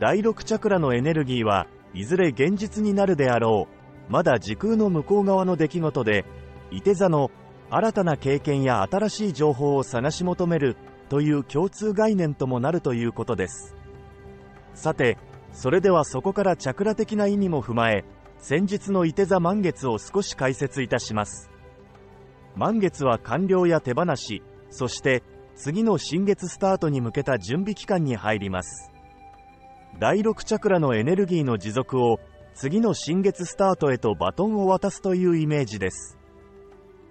第6チャクラのエネルギーはいずれ現実になるであろう。まだ時空の向こう側の出来事で、伊手座の新たな経験や新しい情報を探し求めるという共通概念ともなるということです。さて、それではそこからチャクラ的な意味も踏まえ、先日の伊手座満月を少し解説いたします。満月は完了や手放し、そして次の新月スタートに向けた準備期間に入ります。第6チャクラのエネルギーの持続を次の新月スタートへとバトンを渡すというイメージです。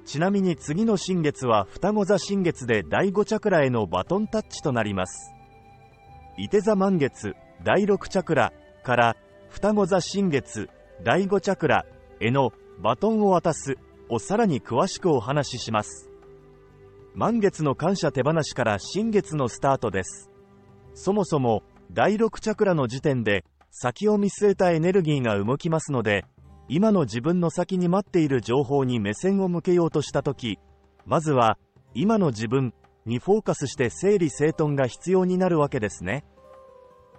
ちなみに次の新月は双子座新月で第5チャクラへのバトンタッチとなります。伊手座満月第6チャクラから双子座新月第5チャクラへのバトンを渡すをさらに詳しくお話しします。満月の感謝手放しから新月のスタートです。そもそも第6チャクラの時点で先を見据えたエネルギーが動きますので、今の自分の先に待っている情報に目線を向けようとしたとき、まずは今の自分にフォーカスして整理整頓が必要になるわけですね。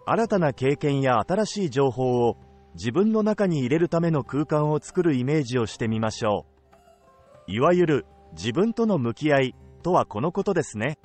新たな経験や新しい情報を自分の中に入れるための空間を作るイメージをしてみましょう。いわゆる自分との向き合いとはこのことですね。